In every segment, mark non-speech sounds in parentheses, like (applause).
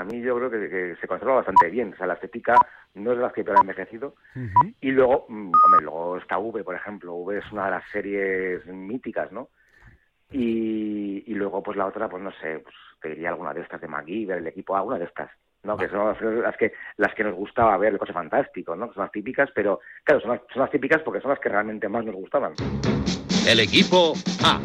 para mí yo creo que, se conserva bastante bien. O sea, la estética no es de las que peor ha envejecido. Y luego, mm, hombre, luego está V, por ejemplo. V es una de las series míticas, ¿no? Y, y luego, pues la otra, pues no sé, pues te diría alguna de estas de MacGyver, el equipo A, una de estas. ¿no? que son las que las que nos gustaba ver el coche fantástico, ¿no? son las típicas, pero claro, son son las típicas porque son las que realmente más nos gustaban. El equipo A.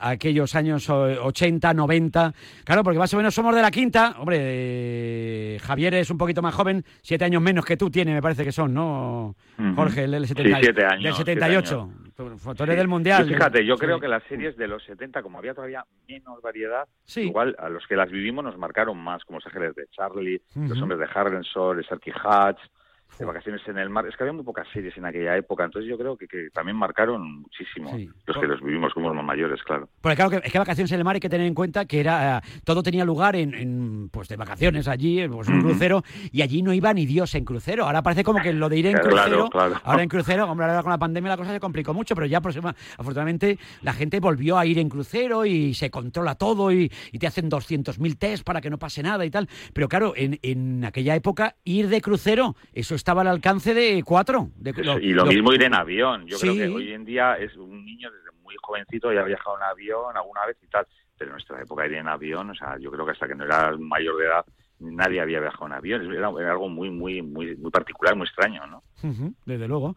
aquellos años 80, 90. Claro, porque más o menos somos de la quinta. Hombre, eh, Javier es un poquito más joven, siete años menos que tú tiene, me parece que son, ¿no? Jorge, el, del 78. Tú del Mundial. fíjate, yo creo que las series de los 70, como había todavía menos variedad, igual a los que las vivimos nos marcaron más, como Los Ángeles de Charlie, Los Hombres de Harrison, el Sarky Hatch, de vacaciones en el mar. Es que había muy pocas series en aquella época, entonces yo creo que, que también marcaron muchísimo los que los vivimos como los mayores, claro. Porque claro, que, es que vacaciones en el mar hay que tener en cuenta que era eh, todo tenía lugar en, pues de vacaciones allí, pues un crucero, y allí no iba ni Dios en crucero. Ahora parece como que lo de ir en crucero, ahora en crucero, hombre, ahora con la pandemia la cosa se complicó mucho, pero ya afortunadamente la gente volvió a ir en crucero y se controla todo y, te hacen 200.000 test para que no pase nada y tal. Pero claro, en, en aquella época ir de crucero, eso estaba al alcance de cuatro. y lo, mismo ir en avión. Yo creo que hoy en día es un niño desde muy jovencito ya ha viajado en avión alguna vez y tal. Pero en nuestra época ir en avión, o sea, yo creo que hasta que no era mayor de edad nadie había viajado en avión. Era, algo muy, muy, muy, muy particular, muy extraño, ¿no? desde luego.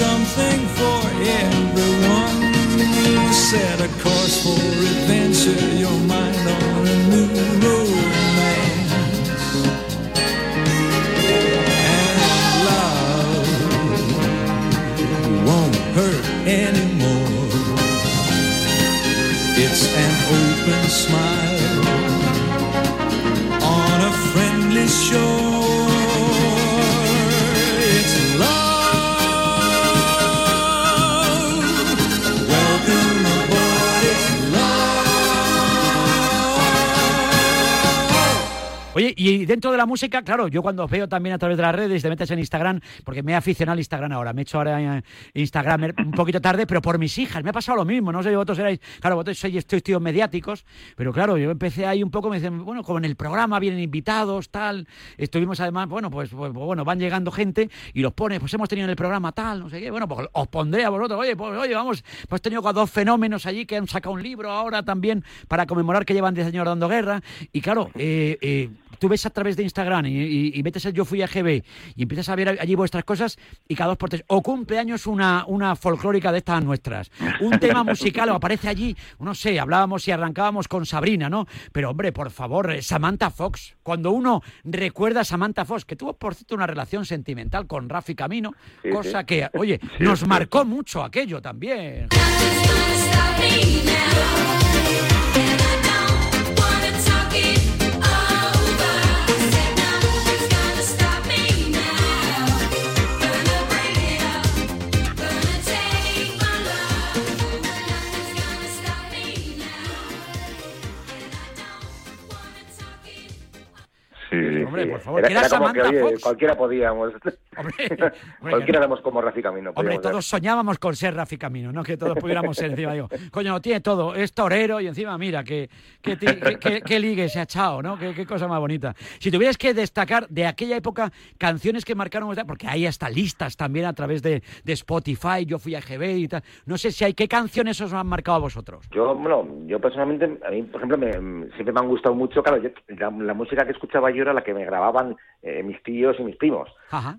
Something for everyone. Set a course for adventure, your mind on a new romance. And love won't hurt anymore. It's an open smile on a friendly shore. Dentro de la música, claro, yo cuando veo también a través de las redes, te metes en Instagram, porque me he aficionado al Instagram ahora, me he hecho ahora Instagram un poquito tarde, pero por mis hijas, me ha pasado lo mismo, no sé, vosotros erais, claro, vosotros sois tíos mediáticos, pero claro, yo empecé ahí un poco, me dicen, bueno, como en el programa vienen invitados, tal, estuvimos además, bueno, pues, pues, pues, bueno, van llegando gente y los pones, pues hemos tenido en el programa tal, no sé qué, bueno, pues os pondré a vosotros, oye, pues oye, vamos, pues he tenido dos fenómenos allí que han sacado un libro ahora también para conmemorar que llevan 10 años dando guerra, y claro, eh, eh, tú ves a través de Instagram y, metes el Yo Fui a GB y empiezas a ver allí vuestras cosas y cada dos por tres, o cumpleaños una, una folclórica de estas nuestras, un tema musical o aparece allí, no sé, hablábamos y arrancábamos con Sabrina, ¿no? Pero hombre, por favor, eh, Samantha Fox, cuando uno recuerda a Samantha Fox, que tuvo por cierto una relación sentimental con Rafi Camino, cosa que, oye, nos marcó mucho aquello también. Sí, hombre, por favor. Era, era cualquiera podíamos. Hombre, (laughs) cualquiera éramos como Rafi Camino. Hombre, todos soñábamos con ser Rafi Camino, no que todos pudiéramos ser encima. Digo, coño, tiene todo, es torero y encima, mira, que, que, ligue se ha echado, ¿no? Qué, cosa más bonita. Si tuvieras que destacar de aquella época canciones que marcaron, porque hay hasta listas también a través de, de Spotify, yo fui a GB y tal. No sé si hay, ¿qué canciones os han marcado a vosotros? Yo, bueno, yo personalmente, a mí, por ejemplo, me, siempre me han gustado mucho, claro, yo, la, la música que escuchaba yo era la que me grababan eh, mis tíos y mis primos.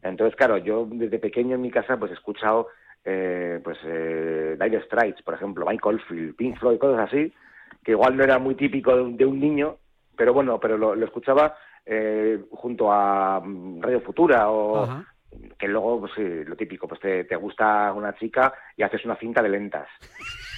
Entonces, claro, yo desde pequeño en mi casa pues he escuchado eh, pues eh, Dire Straits, por ejemplo, Michael Field, Pink Floyd, cosas así, que igual no era muy típico de, un niño, pero bueno, pero lo, escuchaba eh, junto a mm, Radio Futura o que luego, pues lo típico, pues te, te, gusta una chica y haces una cinta de lentas.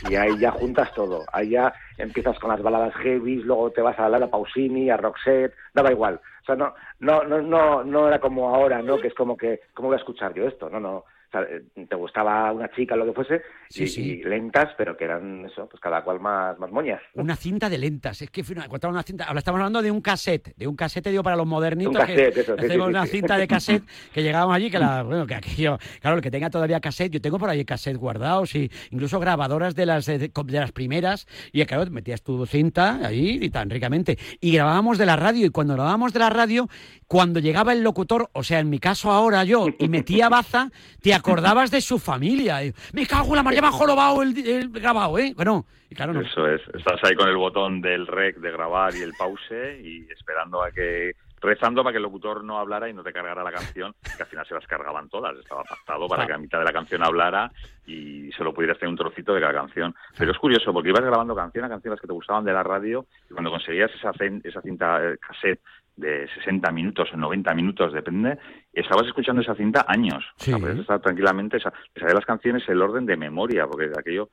Y ahí ya juntas todo. Ahí ya empiezas con las baladas heavy, luego te vas a la Pausini, a Roxette, daba igual. O sea, no, no, no, no, no era como ahora, ¿no? Que es como que, ¿cómo voy a escuchar yo esto? No, no. Eh, te gustaba una chica, lo que fuese, y, lentas, pero que eran eso, pues cada cual más, más moñas. Una cinta de lentas, es que fue una, cinta, ahora estamos hablando de un cassette, de un cassette digo para los modernitos, un cassette, eso, hacemos una cinta de cassette (laughs) que llegábamos allí, que la, bueno, que aquello, claro, el que tenga todavía cassette, yo tengo por ahí cassette guardados y incluso grabadoras de las de, las primeras, y claro, metías tu cinta ahí y tan ricamente, y grabábamos de la radio, y cuando grabábamos de la radio, cuando llegaba el locutor, o sea, en mi caso ahora yo, y metía baza, te acordabas de su familia. Me cago en la María bajo lo el, el grabado, ¿eh? Bueno, y claro, no. Eso es, estás ahí con el botón del rec de grabar y el pause y esperando a que rezando para que el locutor no hablara y no te cargara la canción, que al final se las cargaban todas, estaba pactado para que a mitad de la canción hablara y solo pudieras tener un trocito de cada canción. Pero es curioso, porque ibas grabando canción a canciones que te gustaban de la radio y cuando conseguías esa, esa cinta eh, cassette de 60 minutos o 90 minutos, depende, estabas escuchando esa cinta años. Sí. O sea, estar tranquilamente, de las canciones el orden de memoria, porque aquello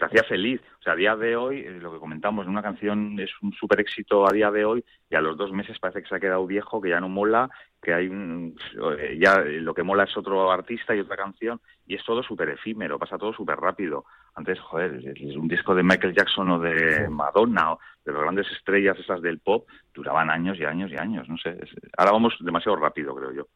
te hacía feliz. O sea, a día de hoy, eh, lo que comentamos, una canción es un súper éxito a día de hoy y a los dos meses parece que se ha quedado viejo, que ya no mola, que hay un, eh, ya lo que mola es otro artista y otra canción y es todo súper efímero, pasa todo súper rápido. Antes, joder, un disco de Michael Jackson o de Madonna o las grandes estrellas esas del pop duraban años y años y años, no sé. ahora vamos demasiado rápido, creo yo.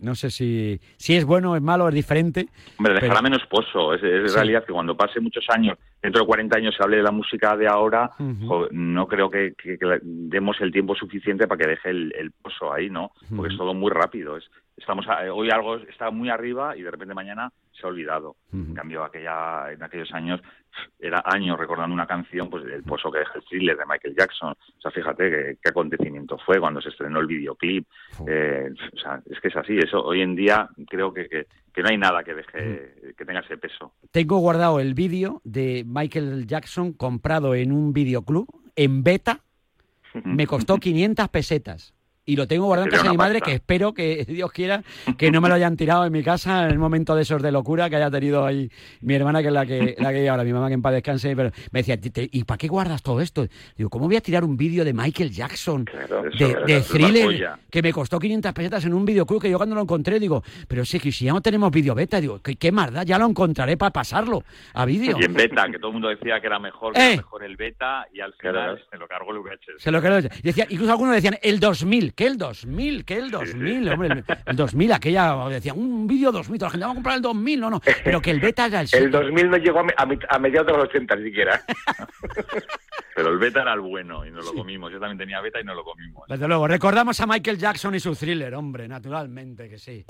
No sé si, si es bueno, es malo, es diferente. Hombre, dejará menos pozo. Es, es realidad que cuando pase muchos años, dentro de 40 años se hable de la música de ahora, no creo que, demos el tiempo suficiente para que deje el, pozo ahí, ¿no? Porque es todo muy rápido. Es, estamos hoy algo está muy arriba y de repente mañana se ha olvidado. En cambio, aquella, en aquellos años era años recordando una canción, pues el pozo que deja el thriller de Michael Jackson. O sea, fíjate qué, acontecimiento fue cuando se estrenó el videoclip. Eh, o sea, es que es así. Eso hoy en día creo que, que, no hay nada que deje que tenga ese peso. Tengo guardado el vídeo de Michael Jackson comprado en un videoclub en beta. Me costó (laughs) 500 pesetas y lo tengo guardado en casa de mi madre, que espero que (laughs) Dios quiera que no me lo hayan tirado en mi casa en el momento de esos de locura que haya tenido ahí mi hermana, que es la que, la que ahora, mi mamá que en paz descanse, pero me decía, ¿y para qué guardas todo esto? Digo, ¿cómo voy a tirar un vídeo de Michael Jackson, de, thriller, que me costó 500 pesetas en un videoclub que yo cuando lo encontré digo, pero sí, que si ya no tenemos vídeo beta, digo, ¿qué, qué más da? Ya lo encontraré para pasarlo a vídeo. Y en beta, que todo el mundo decía que era mejor, que era eh. mejor el beta, y al final se lo cargó el VHS. Se lo cargó y decía, incluso algunos decían, el 2000, que el 2000, que el 2000, hombre, el, 2000, aquella, decía, un vídeo 2000, la gente va a comprar el 2000, no, no, pero que el beta era el (laughs) El 2000 no llegó a, mediados de los 80 siquiera. (laughs) pero el beta era el bueno y no lo comimos. Yo también tenía beta y no lo comimos. Desde luego, recordamos a Michael Jackson y su thriller, hombre, naturalmente que sí.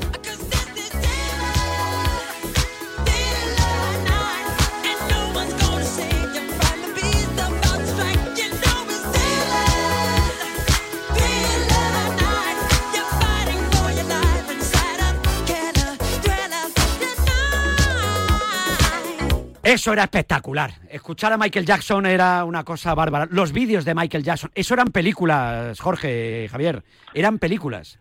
Eso era espectacular. Escuchar a Michael Jackson era una cosa bárbara. Los vídeos de Michael Jackson, eso eran películas, Jorge, Javier, eran películas.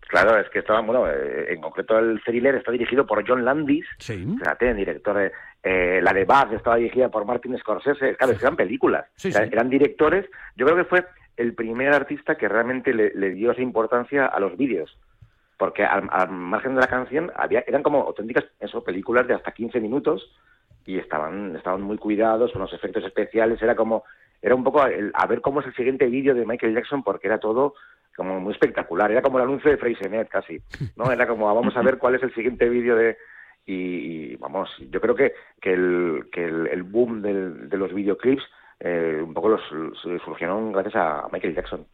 Claro, es que estaba, bueno, eh, en concreto el thriller está dirigido por John Landis, sí. fíjate, director de, eh, la de Buzz estaba dirigida por Martin Scorsese, claro, eran películas, eran directores, yo creo que fue el primer artista que realmente le, dio esa importancia a los vídeos, porque al, margen de la canción había, eran como auténticas eso, películas de hasta 15 minutos, y estaban, estaban muy cuidados con los efectos especiales, era como era un poco a ver cómo es el siguiente vídeo de Michael Jackson porque era todo como muy espectacular, era como el anuncio de Freysenet casi, ¿no? Era como vamos a ver cuál es el siguiente vídeo de y, vamos, yo creo que, que, el, que el, boom del, de los videoclips eh, un poco los, surgieron gracias a Michael Jackson.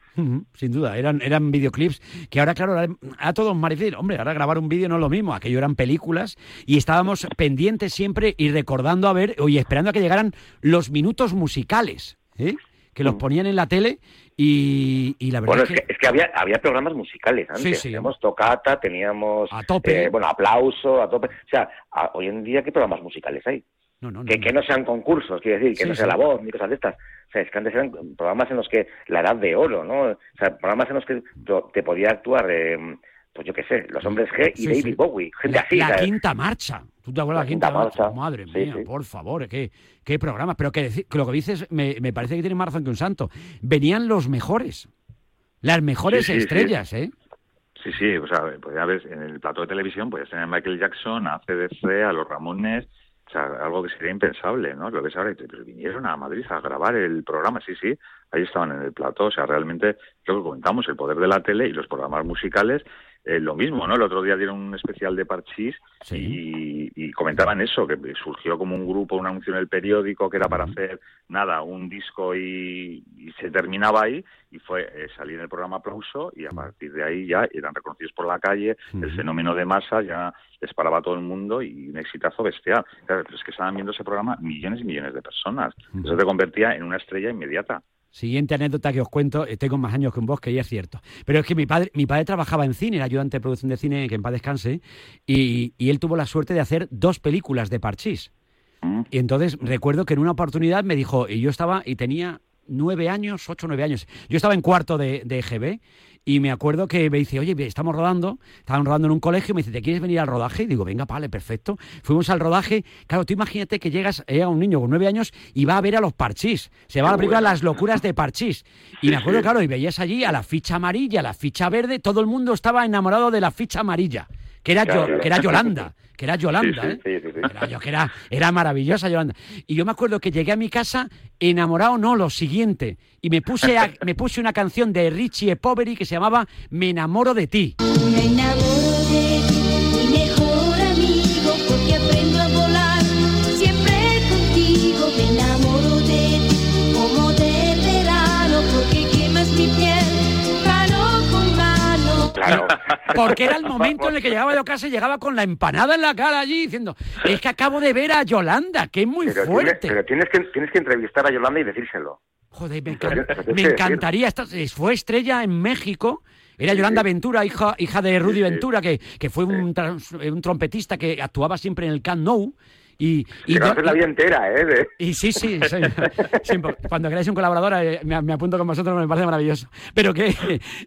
sin duda, eran, eran videoclips que ahora, claro, a todos más Hombre, ahora grabar un vídeo no es lo mismo, aquello eran películas y estábamos pendientes siempre y recordando a ver, y esperando a que llegaran los minutos musicales, ¿eh? que los ponían en la tele y, la verdad bueno, es que, es que, había, había programas musicales antes. Teníamos tocata, teníamos a tope. Eh, bueno, aplauso, a tope. O sea, hoy en día, ¿qué programas musicales hay? Que, que no sean concursos, quiere decir, que no sea la voz ni cosas de estas. O sea, es que antes eran programas en los que la edad de oro, ¿no? O sea, programas en los que te podía actuar, eh, pues yo qué sé, los hombres G y David Bowie, gente así. La quinta marcha. ¿Tú te acuerdas de la quinta, marcha? Madre mía, por favor, qué, qué programas. Pero que, lo que dices me, me, parece que tiene más razón que un santo. Venían los mejores, las mejores estrellas, ¿eh? Sí, sí, o sea, pues ya ves, en el plato de televisión podías tener a Michael Jackson, a CDC, a los Ramones, algo que sería impensable, ¿no? Lo que es ahora, pero vinieron a Madrid a grabar el programa, sí, sí, ahí estaban en el plato, o sea, realmente lo que comentamos, el poder de la tele y los programas musicales eh, lo mismo, ¿no? El otro día dieron un especial de Parchís y, comentaban eso, que surgió como un grupo, un anuncio en el periódico que era para hacer, nada, un disco y, se terminaba ahí y fue eh, salir en el programa Aplauso y a partir de ahí ya eran reconocidos por la calle, el fenómeno de masa ya les paraba a todo el mundo y un exitazo bestial. Claro, pero es que estaban viendo ese programa millones y millones de personas. Eso te convertía en una estrella inmediata. Siguiente anécdota que os cuento, eh, tengo más años que un bosque y es cierto. Pero es que mi padre, mi padre trabajaba en cine, era ayudante de producción de cine, que en paz descanse, y, y él tuvo la suerte de hacer dos películas de Parchís. Mm. Y entonces recuerdo que en una oportunidad me dijo, y yo estaba, y tenía nueve años, ocho, nueve años. Yo estaba en cuarto de, de EGB y me acuerdo que me dice, oye, estamos rodando, estaban rodando en un colegio, y me dice, ¿te quieres venir al rodaje? Y digo, venga, vale, perfecto. Fuimos al rodaje. Claro, tú imagínate que llegas, llega un niño con nueve años y va a ver a los parchís. Se va a la Las locuras de parchís. Y me acuerdo, claro, y veías allí a la ficha amarilla, a la ficha verde, todo el mundo estaba enamorado de la ficha amarilla que era, que era Yolanda, (laughs) que era Yolanda, ¿eh? Era, que era, era maravillosa Yolanda. Y yo me acuerdo que llegué a mi casa enamorado, no, lo siguiente, y me puse, (laughs) me puse una canción de Richie. Poveri que se llamaba Me enamoro de ti. Me enamoro de ti. (laughs) Porque era el momento en el que llegaba yo y llegaba con la empanada en la cara allí diciendo, es que acabo de ver a Yolanda, que es muy fuerte. pero tienes que, tienes que entrevistar a Yolanda y decírselo. Joder, me, encantaría. fue estrella en México. Era Yolanda Ventura, hija, hija de Rudy Ventura, que, que fue un, un, trompetista que actuaba siempre en el Camp Nou y, y la vida entera, ¿eh? Y sí, sí, (laughs) cuando queráis un colaborador eh, me, apunto con vosotros, me parece maravilloso. Pero que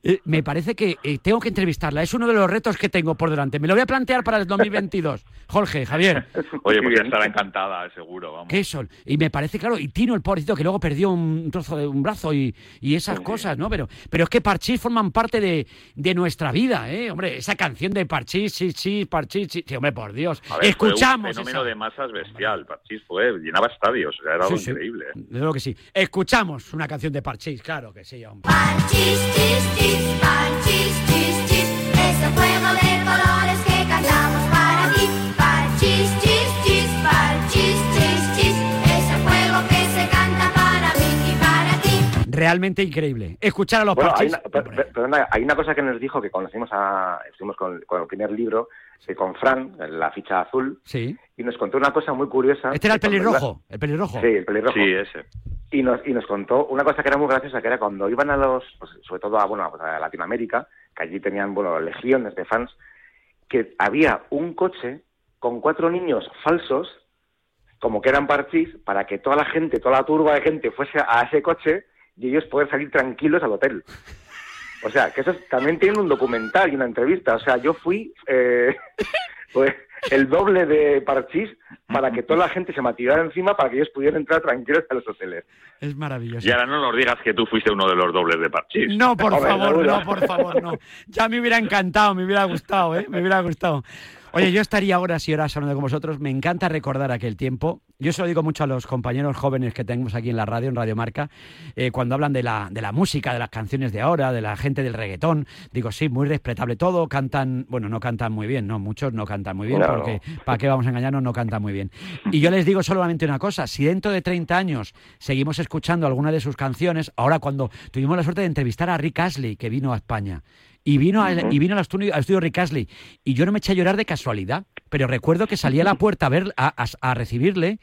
eh, me parece que eh, tengo que entrevistarla, es uno de los retos que tengo por delante. Me lo voy a plantear para el 2022. Jorge, Javier. Oye, pues estará encantada, seguro, vamos. ¿Qué son? Y me parece, claro, y Tino, el pobrecito, que luego perdió un trozo de un brazo y, y esas cosas, ¿no? Pero, pero es que Parchís forman parte de, de nuestra vida, ¿eh? Hombre, esa canción de Parchís, sí, sí, Parchís, sí, hombre, por Dios. Escuchamos. fenómeno de bestial. Parchís fue, llenaba estadios, era algo increíble. ¿eh? Desde luego que sí. Escuchamos una canción de Parchís, claro que sí, hombre. Parchís, chis, chis, Parchís, chis, chis, ese juego de colores que cantamos para ti. Parchís, chis, chis, Parchís, chis, chis, ese juego que se canta para mí y para ti. Realmente increíble. Escuchar a los bueno, Parchís. Hay una, hay una cosa que nos dijo que conocimos a, estuvimos con, con el primer libro, con Fran, la ficha azul, sí. y nos contó una cosa muy curiosa. Este era el pelirrojo, el pelirrojo. Sí, el pelirrojo. Sí, ese. Y nos, y nos contó una cosa que era muy graciosa, que era cuando iban a los, pues, sobre todo a, bueno, pues, a Latinoamérica, que allí tenían, bueno, legiones de fans, que había un coche con cuatro niños falsos, como que eran parchís, para que toda la gente, toda la turba de gente fuese a ese coche y ellos poder salir tranquilos al hotel. O sea, que eso también tiene un documental y una entrevista. O sea, yo fui, eh, (laughs) pues, el doble de parchís para que toda la gente se mativara encima para que ellos pudieran entrar tranquilos a los hoteles. Es maravilloso. Y ahora no nos digas que tú fuiste uno de los dobles de parchís. No, por Hombre, favor, no, por favor, no. Ya me hubiera encantado, me hubiera gustado, ¿eh? Me hubiera gustado. Oye, yo estaría horas y horas hablando con vosotros. Me encanta recordar aquel tiempo. Yo se lo digo mucho a los compañeros jóvenes que tenemos aquí en la radio, en Radio Marca, eh, cuando hablan de la, de la música, de las canciones de ahora, de la gente del reggaetón. Digo, sí, muy respetable todo. Cantan, bueno, no cantan muy bien, no, muchos no cantan muy bien, No. porque ¿para qué vamos a engañarnos? No cantan muy bien. Y yo les digo solamente una cosa: si dentro de 30 años seguimos escuchando alguna de sus canciones, ahora cuando tuvimos la suerte de entrevistar a Rick Astley, que vino a España. Y vino, a- y vino al estudio, al estudio Rick Astley. Y yo no me eché a llorar de casualidad. Pero recuerdo que salí a la (laughs) puerta a, ver, a, a- a recibirle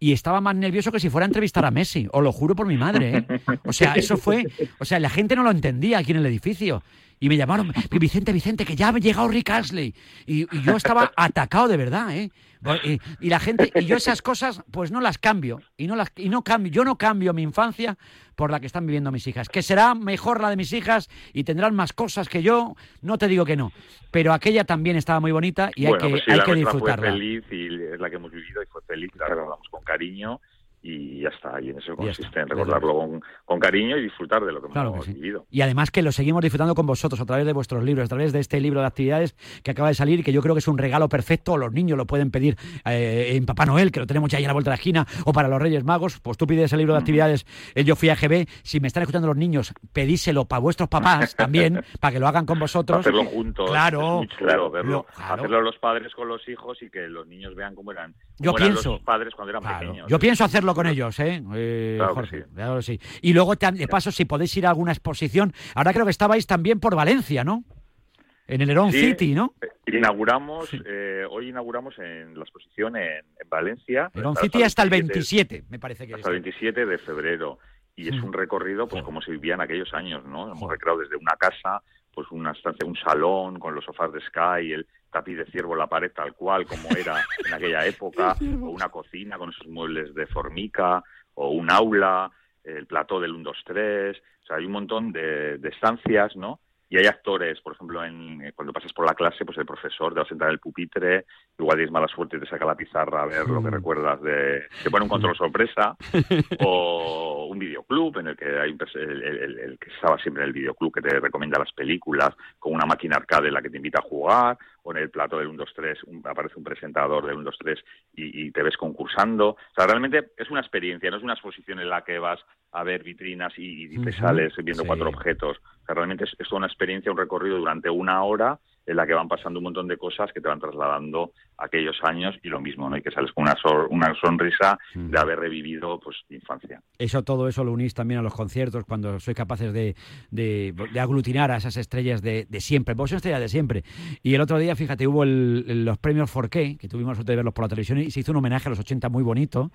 y estaba más nervioso que si fuera a entrevistar a Messi. Os lo juro por mi madre. ¿eh? O sea, eso fue. O sea, la gente no lo entendía aquí en el edificio. Y me llamaron, Vicente, Vicente, que ya ha llegado Rick Astley. Y, y yo estaba atacado de verdad, ¿eh? Y, y la gente, y yo esas cosas, pues no las cambio. Y no las, y no cambio, yo no cambio mi infancia por la que están viviendo mis hijas. Que será mejor la de mis hijas y tendrán más cosas que yo, no te digo que no. Pero aquella también estaba muy bonita y hay que, pues sí, hay la que disfrutarla. fue feliz y es la que hemos vivido y fue feliz, la recordamos con cariño y ya está. Y en eso consiste, en recordarlo con, con cariño y disfrutar de lo que Claro hemos que sí. vivido. Y además que lo seguimos disfrutando con vosotros a través de vuestros libros, a través de este libro de actividades que acaba de salir, que yo creo que es un regalo perfecto. Los niños lo pueden pedir eh, en Papá Noel, que lo tenemos ya ahí a la vuelta de la esquina, o para los Reyes Magos. Pues tú pides el libro de actividades, el Yo Fui a GB. Si me están escuchando los niños, pedíselo para vuestros papás también, (laughs) para que lo hagan con vosotros. Hacerlo juntos. Claro. chulo verlo. Lo- claro. Hacerlo los padres con los hijos y que los niños vean cómo eran, Yo eran pienso- los padres cuando eran Claro. pequeños. Yo pienso hacerlo con ellos, ¿eh? Eh, Claro Jorge, sí. claro sí. Y luego, de paso, si podéis ir a alguna exposición. Ahora creo que estabais también por Valencia, ¿no? En el Herón Sí, City, ¿no? eh, Inauguramos, Sí. eh, hoy inauguramos en la exposición en, en Valencia. Herón Hasta City hasta el 27 27, me parece que es. hasta el 27 de febrero y es Mm. un recorrido pues como se vivía en aquellos años no hemos recreado desde una casa pues una estancia un salón con los sofás de Sky el tapiz de ciervo en la pared tal cual como era (laughs) en aquella época o una cocina con esos muebles de formica o un aula el plató del 1 2 3 o sea hay un montón de, de estancias no y hay actores, por ejemplo, en, eh, cuando pasas por la clase, pues el profesor te va a sentar en el pupitre, igual tienes mala suerte y te saca la pizarra a ver lo que Mm. recuerdas de... Te pone un control sorpresa, (laughs) o un videoclub en el que hay un el- el que estaba siempre en el videoclub que te recomienda las películas, con una máquina arcade en la que te invita a jugar, o en el plato del 1, 2, 3 un- aparece un presentador del 1, 2, 3 y, y te ves concursando. O sea, realmente es una experiencia, no es una exposición en la que vas a ver vitrinas y, y te sales viendo sí. cuatro objetos. O sea, realmente es, es una experiencia, un recorrido durante una hora en la que van pasando un montón de cosas que te van trasladando a aquellos años y lo mismo, ¿no? Y que sales con una, sor- una sonrisa Mm. de haber revivido pues infancia. Eso, todo eso lo unís también a los conciertos cuando sois capaces de, de- de aglutinar a esas estrellas de, de siempre. Vos sois estrellas de siempre. Y el otro día, fíjate, hubo el- los premios 4K, que tuvimos la suerte de verlos por la televisión, y se hizo un homenaje a los 80 muy bonito.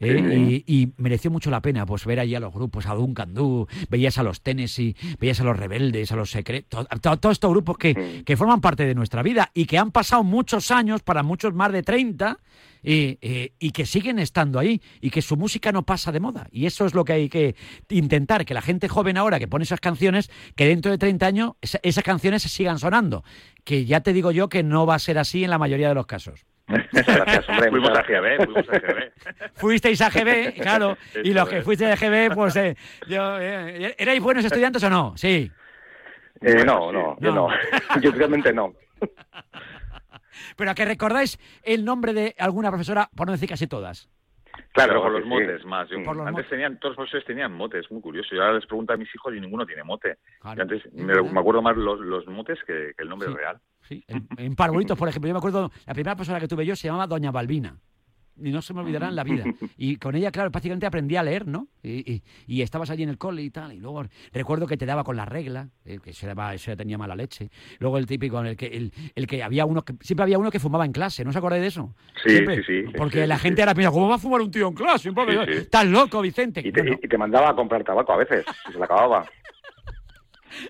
¿eh? y, y mereció mucho la pena pues ver allí a los grupos, a Duncan Du, veías a los Tennessee, veías a los Rebeldes, a los Secretos, a to- todos estos grupos que, que forman parte de nuestra vida y que han pasado muchos años, para muchos más de 30, eh, eh, y que siguen estando ahí y que su música no pasa de moda. Y eso es lo que hay que intentar, que la gente joven ahora que pone esas canciones, que dentro de 30 años esa- esas canciones se sigan sonando. Que ya te digo yo que no va a ser así en la mayoría de los casos. Gracias, hombre. fuimos muchas a GB, fuimos a GB. Fuisteis a GB, claro, y los que fuisteis a GB, pues eh, yo, eh, ¿erais buenos estudiantes o no? Sí. Eh, no, Bueno, no, sí. yo No. no. (laughs) (laughs) Yo realmente no. (laughs) Pero a que recordáis el nombre de alguna profesora, por no decir casi todas. Claro, Pero con los sí. motes más. Yo- Por los antes motes. tenían, todos los profesores tenían motes, muy curioso. Yo ahora les pregunto a mis hijos y ninguno tiene mote. Claro. Y antes Es me, me acuerdo más los, los motes que, que el nombre Sí. real. Sí, en, en Parbolitos, por ejemplo, yo me acuerdo, la primera persona que tuve yo se llamaba Doña Balbina. Y no se me olvidará en la vida. (laughs) Y con ella, claro, prácticamente aprendí a leer, ¿no? Y, y- y estabas allí en el cole y tal. Y luego recuerdo que te daba con la regla, eh, que eso, daba, ya tenía mala leche. Luego el típico, en el que, el, el que había uno que. Siempre había uno que fumaba en clase, ¿no os acordáis de eso? Sí, Siempre. sí, sí. Porque Sí, la sí, gente sí. ahora piensa, ¿cómo va a fumar un tío en clase? Estás loco, Vicente. Y te, Bueno, y te mandaba a comprar tabaco a veces, si se le acababa. (laughs)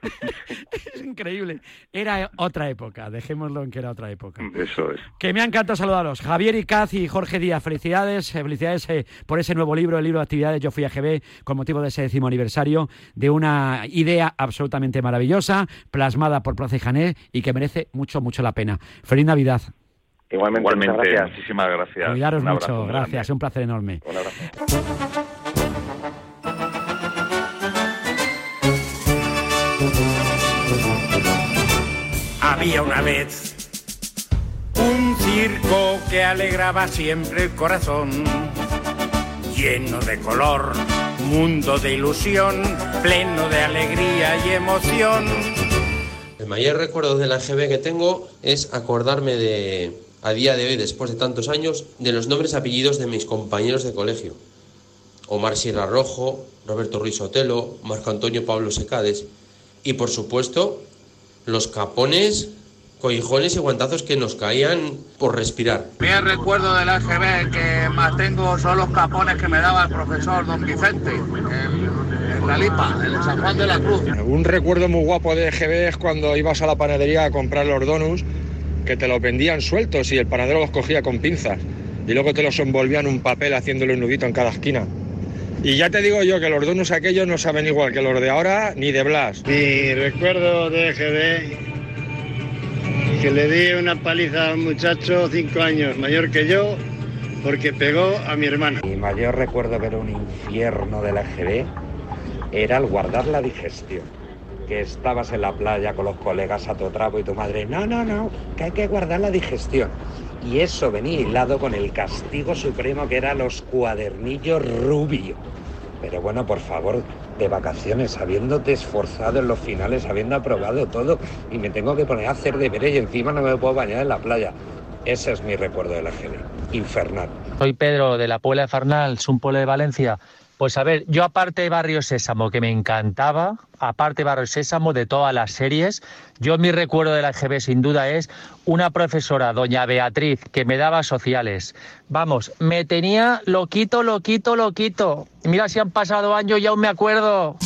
(laughs) es increíble. Era otra época, dejémoslo en que era otra época. Eso es. Que me ha encantado saludaros. Javier Icaz y Jorge Díaz, felicidades, eh, felicidades eh, por ese nuevo libro, el libro de actividades Yo fui a GB, con motivo de ese décimo aniversario, de una idea absolutamente maravillosa, plasmada por Plaza y Jané y que merece mucho, mucho la pena. Feliz Navidad. Igualmente, Igualmente, muchas gracias. muchísimas gracias. Cuidaros mucho, grande. gracias, un placer enorme. Un abrazo. Había una vez un circo que alegraba siempre el corazón, lleno de color, mundo de ilusión, pleno de alegría y emoción. El mayor recuerdo de la GB que tengo es acordarme de, a día de hoy, después de tantos años, de los nombres y apellidos de mis compañeros de colegio. Omar Sierra Rojo, Roberto Ruiz Otelo, Marco Antonio Pablo Secades y, por supuesto, los capones, coijones y guantazos que nos caían por respirar. Mi recuerdo del AGB que más tengo son los capones que me daba el profesor don Vicente en, en la Lipa, en el San Juan de la Cruz. Un recuerdo muy guapo de EGB es cuando ibas a la panadería a comprar los donuts, que te los vendían sueltos y el panadero los cogía con pinzas. Y luego te los envolvían en un papel haciéndole un nudito en cada esquina. Y ya te digo yo que los donuts aquellos no saben igual que los de ahora ni de Blas. Mi recuerdo de EGB que le di una paliza a un muchacho cinco años mayor que yo porque pegó a mi hermana. Mi mayor recuerdo que era un infierno de la EGB era el guardar la digestión. Que estabas en la playa con los colegas a tu trapo y tu madre, no, no, no, que hay que guardar la digestión. Y eso venía hilado con el castigo supremo que eran los cuadernillos rubio. Pero bueno, por favor, de vacaciones, habiéndote esforzado en los finales, habiendo aprobado todo, y me tengo que poner a hacer deberes y encima no me puedo bañar en la playa. Ese es mi recuerdo de la GB. Infernal. Soy Pedro de la Puebla de Farnals, un pueblo de Valencia. Pues a ver, yo aparte de Barrio Sésamo, que me encantaba, aparte de Barrio Sésamo, de todas las series, yo mi recuerdo de la GB sin duda es una profesora, doña Beatriz, que me daba sociales. Vamos, me tenía loquito, loquito, loquito. Mira si han pasado años y aún me acuerdo.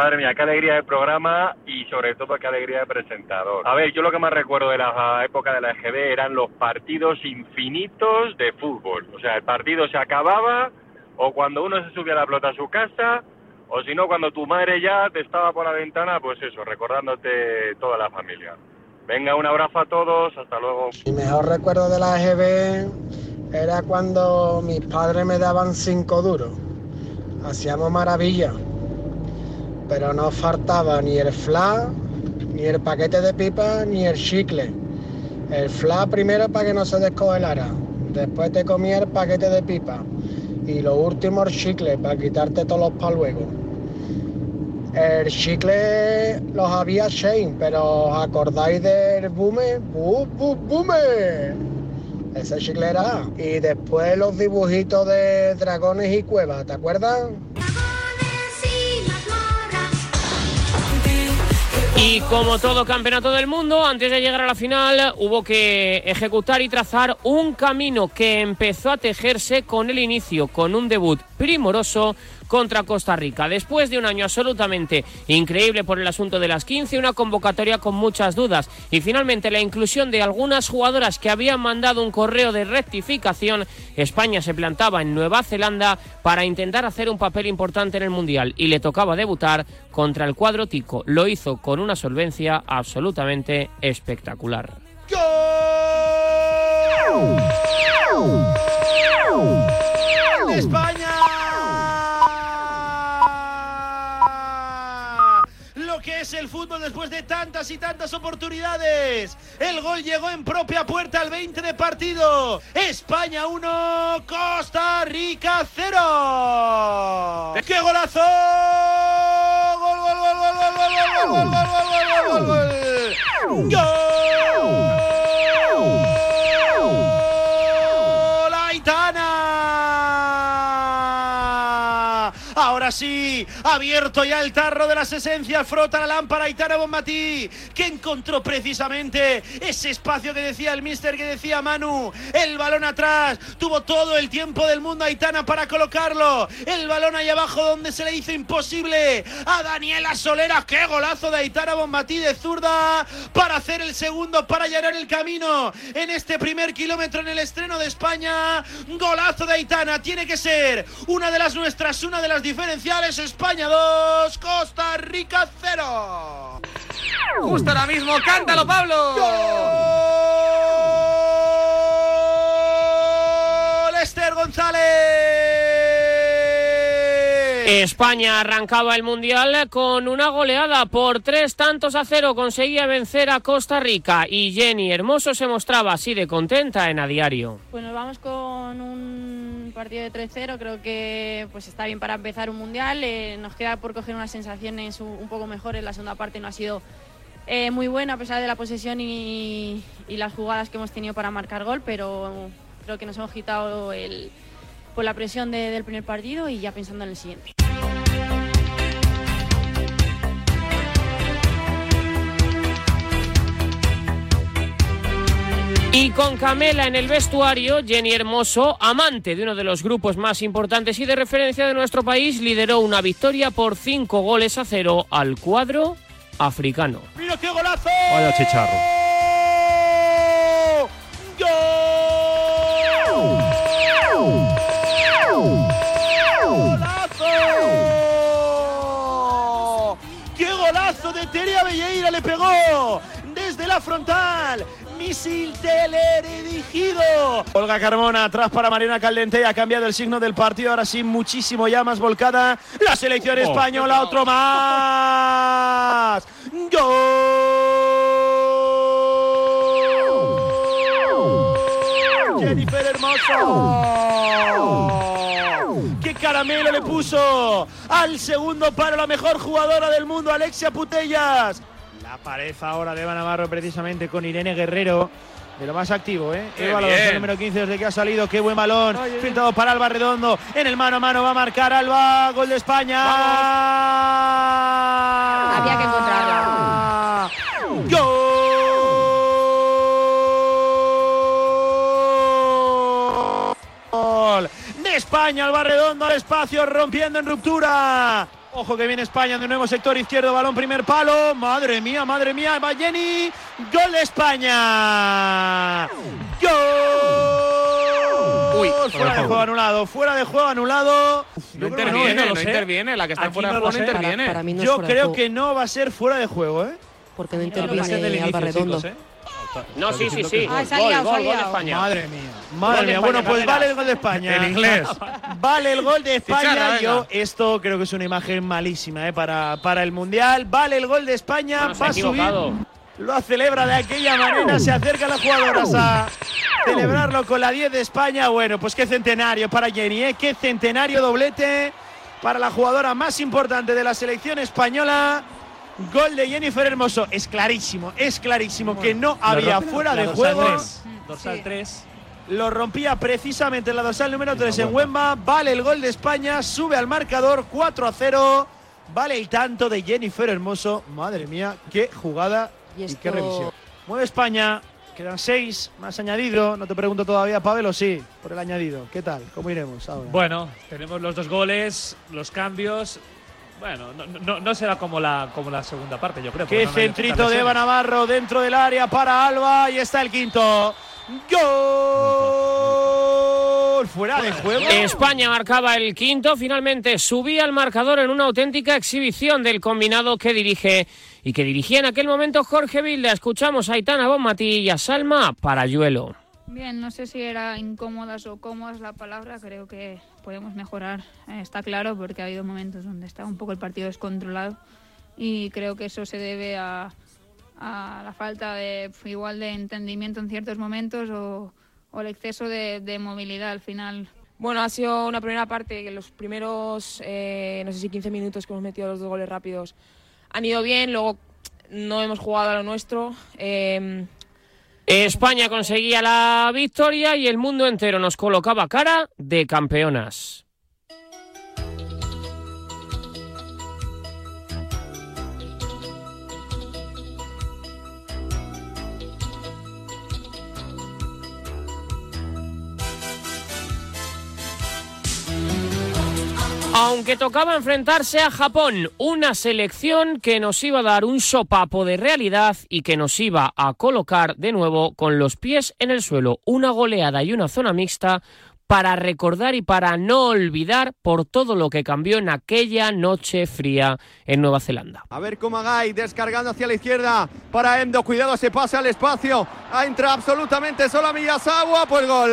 Madre mía, qué alegría de programa y sobre todo qué alegría de presentador. A ver, yo lo que más recuerdo de la época de la EGB eran los partidos infinitos de fútbol. O sea, el partido se acababa o cuando uno se subía la pelota a su casa o si no cuando tu madre ya te estaba por la ventana, pues eso, recordándote toda la familia. Venga, un abrazo a todos, hasta luego. Mi mejor recuerdo de la EGB era cuando mis padres me daban cinco duros. Hacíamos maravilla. Pero no faltaba ni el fla, ni el paquete de pipa, ni el chicle. El fla primero para que no se descongelara. Después te comía el paquete de pipa. Y lo último el chicle para quitarte todos los paluegos. El chicle los había Shane, pero ¿os acordáis del bume? ¡Bu, bu, bume! Ese chicle era. Y después los dibujitos de dragones y cuevas, ¿te acuerdas? Y como todo campeonato del mundo, antes de llegar a la final hubo que ejecutar y trazar un camino que empezó a tejerse con el inicio, con un debut primoroso contra Costa Rica. Después de un año absolutamente increíble por el asunto de las 15, una convocatoria con muchas dudas y finalmente la inclusión de algunas jugadoras que habían mandado un correo de rectificación, España se plantaba en Nueva Zelanda para intentar hacer un papel importante en el Mundial y le tocaba debutar contra el cuadro tico. Lo hizo con una solvencia absolutamente espectacular. España. Después de tantas y tantas oportunidades. El gol llegó en propia puerta al 20 de partido. España 1, Costa Rica 0. ¡Qué golazo! Gol, gol, gol, gol, gol, gol, gol, gol, gol, gol, gol, gol, gol. Ahora sí, abierto ya el tarro de las esencias, frota la lámpara Aitana Bonmatí, que encontró precisamente ese espacio que decía el mister, que decía Manu. El balón atrás, tuvo todo el tiempo del mundo Aitana para colocarlo. El balón ahí abajo donde se le hizo imposible a Daniela Solera. ¡Qué golazo de Aitana Bonmatí de zurda para hacer el segundo, para allanar el camino en este primer kilómetro en el estreno de España. Golazo de Aitana, tiene que ser una de las nuestras, una de las diferenciales. España 2, Costa Rica 0. Justo ahora mismo, cántalo, Pablo. ¡Gol! Esther González. España arrancaba el Mundial con una goleada por tres tantos a cero. Conseguía vencer a Costa Rica y Jenny Hermoso se mostraba así de contenta en a diario. Pues nos vamos con un partido de 3-0, creo que pues está bien para empezar un mundial. Eh, nos queda por coger unas sensaciones un, un poco mejores. La segunda parte no ha sido eh, muy buena a pesar de la posesión y, y las jugadas que hemos tenido para marcar gol, pero creo que nos hemos quitado el, pues, la presión de- del primer partido y ya pensando en el siguiente. Y con Camela en el vestuario, Jenny Hermoso, amante de uno de los grupos más importantes y de referencia de nuestro país, lideró una victoria por cinco goles a cero al cuadro africano. ¡Mira qué golazo! Vaya chicharro. ¡Golazo! ¡Qué golazo de Terea Belleira! Le pegó desde la frontal. Misil teledirigido. Olga Carmona atrás para Mariana Caldente. Ha cambiado el signo del partido. Ahora sí, muchísimo ya más volcada. La selección Oh. española, otro más. ¡Gol! Jennifer Hermoso. ¡Qué caramelo le puso al segundo paro la mejor jugadora del mundo, Alexia Putellas! La pared ahora de Eva Navarro precisamente con Irene Guerrero. De lo más activo, ¿eh? Qué Eva, bien. número 15 desde que ha salido. Qué buen balón. Filtrado para Alba Redondo. En el mano a mano va a marcar Alba. Gol de España. Había que encontrarla. Gol de España, Alba Redondo al espacio, rompiendo en ruptura. Ojo que viene España de nuevo sector izquierdo, balón primer palo. Madre mía, madre mía, va Jenny. Gol de España. Gol. Uy, fuera de juego anulado, fuera de juego anulado. No Yo creo que interviene, no interviene. La que está Aquí fuera de no juego no interviene. Para mí no es Yo creo juego. que no va a ser fuera de juego, ¿eh? Porque no interviene Alba Redondo. chicos, ¿eh? No, sí, sí, sí. Ah, Gol, gol, gol de. España. Madre mía. Madre mía. Bueno, pues vale el gol de España. En inglés. (laughs) Vale el gol de España. Yo esto creo que es una imagen malísima ¿eh? para, para el Mundial. Vale el gol de España. Bueno, va a subir. Lo celebra de aquella manera. Se acercan las jugadoras a celebrarlo con la 10 de España. Bueno, pues qué centenario para Jenny. ¿eh? Qué centenario doblete para la jugadora más importante de la selección española. Gol de Jennifer Hermoso. Es clarísimo, es clarísimo que no había fuera de juego. Dorsal 3. Lo rompía precisamente en la dorsal número 3 en Wemba. Vale el gol de España. Sube al marcador 4 a 0. Vale el tanto de Jennifer Hermoso. Madre mía, qué jugada Y qué revisión. Mueve España. Quedan 6 más añadido. No te pregunto todavía, Pavel, o sí, por el añadido. ¿Qué tal? ¿Cómo iremos ahora? Bueno, tenemos los dos goles, los cambios. Bueno, no, no, no será como la, como la segunda parte, yo creo. Qué no centrito de Eva. Navarro dentro del área para Alba. Y está el quinto. Gol. Fuera de juego. España marcaba el quinto, finalmente subía al marcador en una auténtica exhibición del combinado que dirige y que dirigía en aquel momento Jorge Vilda. Escuchamos a Aitana Bonmatí y a Salma Parayuelo. Bien, no sé si era incómodas o cómodas la palabra, creo que podemos mejorar, eh, está claro, porque ha habido momentos donde está un poco el partido descontrolado y creo que eso se debe a, a la falta de igual de entendimiento en ciertos momentos o, o el exceso de, de movilidad al final. Bueno, ha sido una primera parte los primeros, eh, no sé si 15 minutos que hemos metido los dos goles rápidos han ido bien, luego no hemos jugado a lo nuestro. eh, España conseguía la victoria y el mundo entero nos colocaba cara de campeonas. Aunque tocaba enfrentarse a Japón, una selección que nos iba a dar un sopapo de realidad y que nos iba a colocar de nuevo con los pies en el suelo, una goleada y una zona mixta para recordar y para no olvidar por todo lo que cambió en aquella noche fría en Nueva Zelanda. A ver cómo descargando hacia la izquierda para Endo. Cuidado, se pasa al espacio. Entra absolutamente solo a Miyazawa. Pues gol.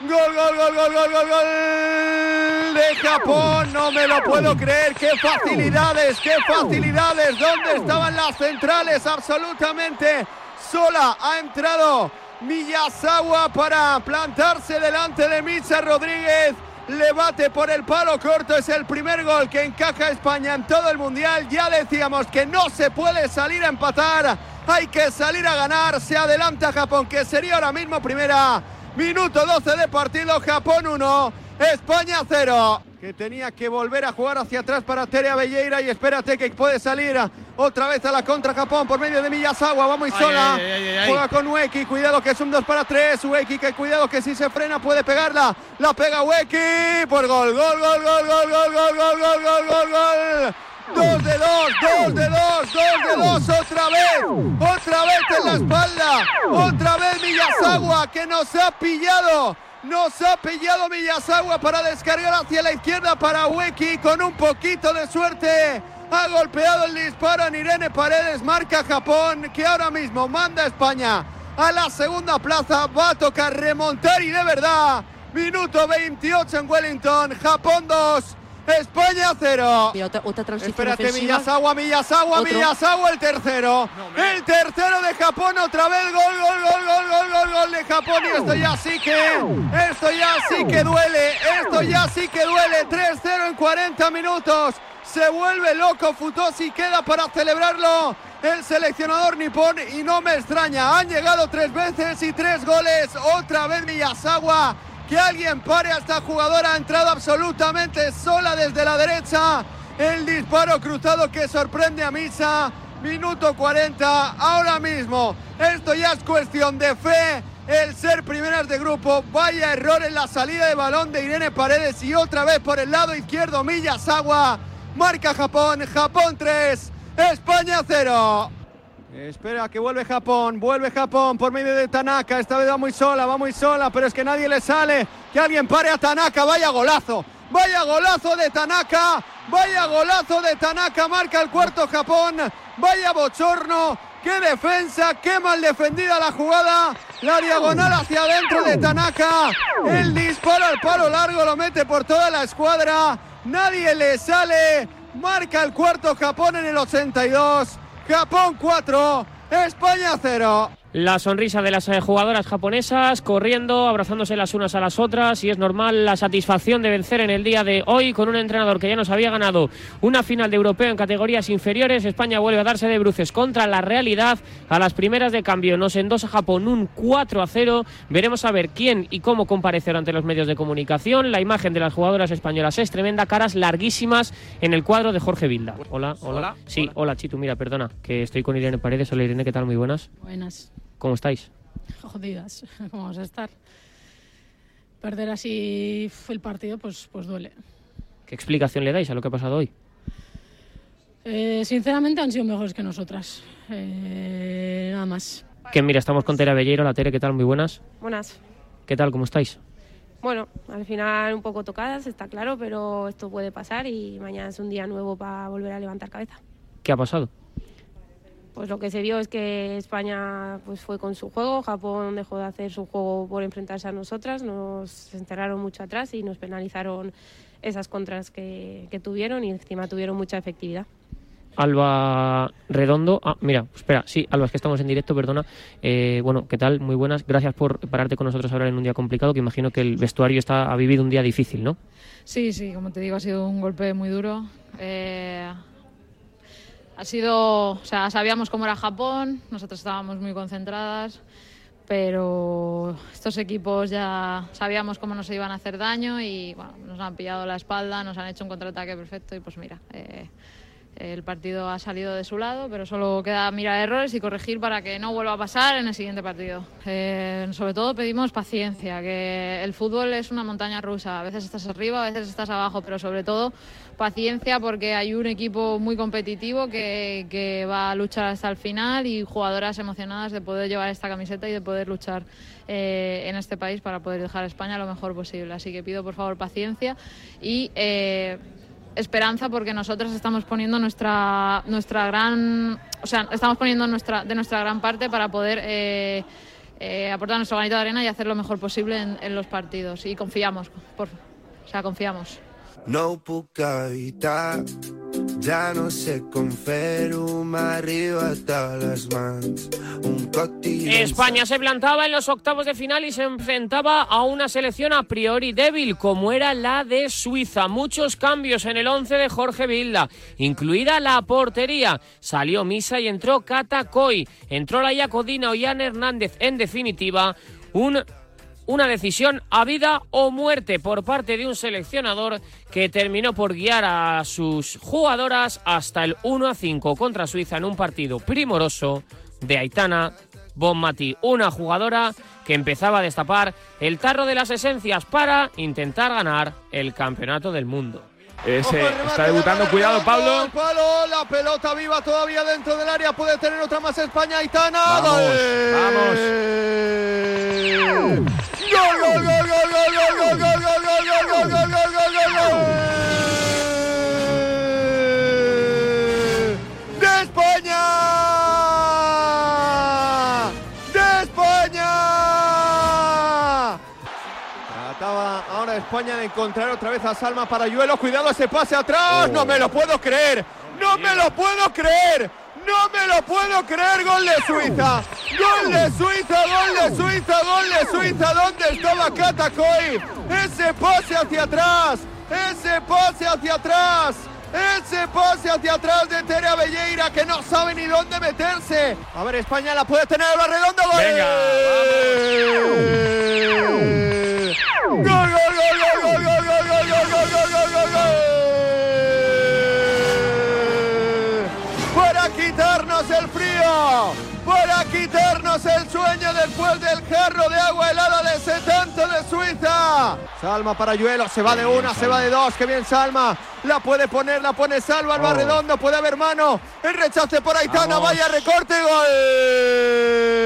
Gol, gol, gol, gol, gol, gol, gol de Japón. No me lo puedo creer. Qué facilidades, qué facilidades. ¿Dónde estaban las centrales? Absolutamente sola ha entrado Miyazawa para plantarse delante de Mitza Rodríguez. Le bate por el palo corto, es el primer gol que encaja España en todo el mundial. Ya decíamos que no se puede salir a empatar, hay que salir a ganar. Se adelanta Japón, que sería ahora mismo primera. Minuto 12 de partido, Japón 1, España 0. Que tenía que volver a jugar hacia atrás para Tere Belleira y espérate que puede salir otra vez a la contra Japón por medio de Miyazawa. Va muy sola. ay, ay, ay, ay. Juega con Ueki. Cuidado que es un 2 para 3. Ueki que cuidado que si se frena puede pegarla. La pega Ueki. Por gol. Gol, gol, gol, gol, gol, gol, gol, gol, gol, gol, gol. Dos de dos, dos de dos, dos de dos, otra vez, otra vez en la espalda, otra vez Miyazawa que nos ha pillado, nos ha pillado Miyazawa para descargar hacia la izquierda para Ueki con un poquito de suerte. Ha golpeado el disparo en Irene Paredes, marca Japón, que ahora mismo manda a España a la segunda plaza. Va a tocar remontar y de verdad. Minuto 28 en Wellington, Japón 2, España 0. otra, otra transición Espérate, ofensiva. Miyazawa, Miyazawa, Otro. Miyazawa, el tercero. el tercero de Japón, otra vez gol, gol, gol, gol, gol, gol, gol de Japón. Y esto ya sí que, esto ya sí que duele, esto ya sí que duele. 3-0 en 40 minutos. Se vuelve loco Futoshi, queda para celebrarlo el seleccionador nipón y no me extraña. Han llegado tres veces y tres goles. Otra vez Miyazawa. Que alguien pare a esta jugadora. Ha entrado absolutamente sola desde la derecha. El disparo cruzado que sorprende a Misa. Minuto 40. Ahora mismo. Esto ya es cuestión de fe. El ser primeras de grupo. Vaya error en la salida de balón de Irene Paredes. Y otra vez por el lado izquierdo Miyazawa. Marca Japón. Japón 3. España 0. Espera que vuelve Japón, vuelve Japón por medio de Tanaka, esta vez va muy sola, va muy sola, pero es que nadie le sale, que alguien pare a Tanaka, vaya golazo, vaya golazo de Tanaka, vaya golazo de Tanaka, marca el cuarto Japón, vaya bochorno, qué defensa, qué mal defendida la jugada, la diagonal hacia adentro de Tanaka, el disparo al palo largo lo mete por toda la escuadra, nadie le sale, marca el cuarto Japón en el 82. Japón 4, España 0. La sonrisa de las eh, jugadoras japonesas corriendo, abrazándose las unas a las otras y es normal la satisfacción de vencer en el día de hoy con un entrenador que ya nos había ganado una final de europeo en categorías inferiores. España vuelve a darse de bruces contra la realidad a las primeras de cambio. Nos endosa Japón un 4 a 0. Veremos a ver quién y cómo comparecer ante los medios de comunicación. La imagen de las jugadoras españolas es tremenda, caras larguísimas en el cuadro de Jorge Vilda. Hola, hola. Hola. Sí, hola Chitu, mira, perdona, que estoy con Irene Paredes. Hola Irene, ¿qué tal? Muy buenas. Buenas, ¿Cómo estáis? jodidas, (laughs) ¿cómo vamos a estar? Perder así el partido, pues, pues duele. ¿Qué explicación le dais a lo que ha pasado hoy? Eh, sinceramente han sido mejores que nosotras, Eh, nada más. Que mira, estamos con Tere Belleiro. La Tere, ¿qué tal? Muy buenas. Buenas. ¿Qué tal? ¿Cómo estáis? Bueno, al final un poco tocadas, está claro, pero esto puede pasar y mañana es un día nuevo para volver a levantar cabeza. ¿Qué ha pasado? Pues lo que se vio es que España pues fue con su juego, Japón dejó de hacer su juego por enfrentarse a nosotras, nos encerraron mucho atrás y nos penalizaron esas contras que, que tuvieron y encima tuvieron mucha efectividad. Alba Redondo. Ah, mira, espera, sí, Alba, es que estamos en directo, perdona. Eh, bueno, ¿qué tal? Muy buenas. Gracias por pararte con nosotros ahora en un día complicado, que imagino que el vestuario está, ha vivido un día difícil, ¿no? Sí, sí, como te digo, ha sido un golpe muy duro. Eh, ha sido, o sea, sabíamos cómo era Japón, nosotros estábamos muy concentradas, pero estos equipos ya sabíamos cómo nos iban a hacer daño y bueno, nos han pillado la espalda, nos han hecho un contraataque perfecto y pues mira, eh, El partido ha salido de su lado, pero solo queda mirar errores y corregir para que no vuelva a pasar en el siguiente partido. Eh, sobre todo pedimos paciencia, que el fútbol es una montaña rusa. A veces estás arriba, a veces estás abajo, pero sobre todo paciencia porque hay un equipo muy competitivo que, va a luchar hasta el final y jugadoras emocionadas de poder llevar esta camiseta y de poder luchar eh, en este país para poder dejar a España lo mejor posible. Así que pido por favor paciencia y eh, esperanza porque nosotros estamos poniendo nuestra nuestra gran o sea estamos poniendo nuestra de nuestra gran parte para poder eh, eh, aportar nuestro granito de arena y hacer lo mejor posible en, en los partidos. Y confiamos por o sea confiamos No puc evitar no sé com fer-ho a les un España se plantaba en los octavos de final y se enfrentaba a una selección a priori débil, como era la de Suiza. Muchos cambios en el 11 de Jorge Vilda, incluida la portería. Salió Misa y entró Cata Coy. Entró la Yacodina o Jan Hernández. En definitiva, un una decisión a vida o muerte por parte de un seleccionador que terminó por guiar a sus jugadoras hasta el 1 a 5 contra Suiza en un partido primoroso de Aitana Bonmati, una jugadora que empezaba a destapar el tarro de las esencias para intentar ganar el campeonato del mundo. Ese está debutando, cuidado Pablo. Palo, la pelota viva todavía dentro del área, puede tener otra más España, Aitana. Vamos, vamos. Gol, gol, gol, gol, gol, gol, gol, gol, gol, gol, gol, gol, gol, gol, gol, gol. España de encontrar otra vez a Salma Parayuelo. Cuidado ese pase atrás. No me lo puedo creer. No me lo puedo creer. No me lo puedo creer. Gol de Suiza. Gol de Suiza. Gol de Suiza. Gol de Suiza. ¿Dónde estaba Katakoy? Ese pase hacia atrás. Ese pase hacia atrás. Ese pase hacia atrás de Tere Belleira que no sabe ni dónde meterse. A ver, España la puede tener a la redonda. ¡Gol! Venga, ¡Gol, gol, gol, gol, gol, gol, gol, gol, gol, gol, gol, gol, gol, gol! Para quitarnos el frío, para quitarnos el sueño después del jarro de agua helada de ese tanto de Suiza. Salma Parayuelo, se va de una, se va de dos, qué bien Salma. La puede poner, la pone Salva al redondo, puede haber mano. El rechace por Aitana, vaya recorte, gol.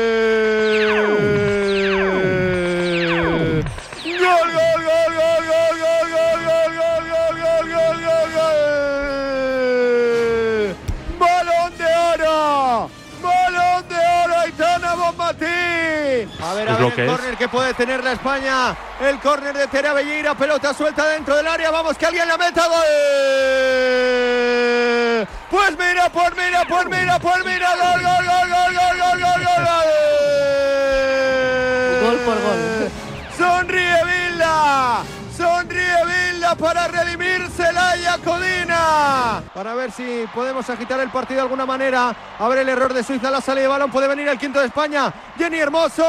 que el córner que puede tener la España. El córner de Tera Belleira, pelota suelta dentro del área. Vamos, que alguien la meta. ¡Gol! Pues mira, por mira, por mira, por mira. Gol, gol, gol, gol, gol, gol, gol, gol. Gol, por gol. Sonríe Villa. Sonríe Villa. Para redimirse la Yacodina. Para ver si podemos agitar el partido de alguna manera. A ver el error de Suiza, la salida de balón. Puede venir el quinto de España. Jenny Hermoso.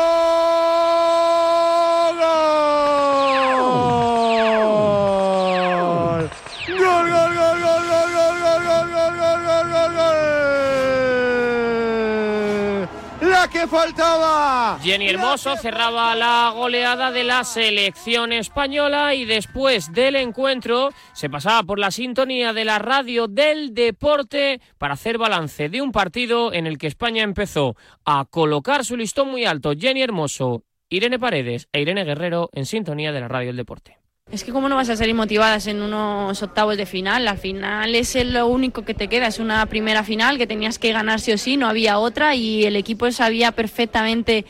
Que faltaba. Jenny Hermoso cerraba la goleada de la selección española y después del encuentro se pasaba por la sintonía de la radio del deporte para hacer balance de un partido en el que España empezó a colocar su listón muy alto. Jenny Hermoso, Irene Paredes e Irene Guerrero en sintonía de la radio del deporte. Es que cómo no vas a salir motivadas en unos octavos de final. La final es lo único que te queda, es una primera final que tenías que ganar sí o sí, no había otra y el equipo sabía perfectamente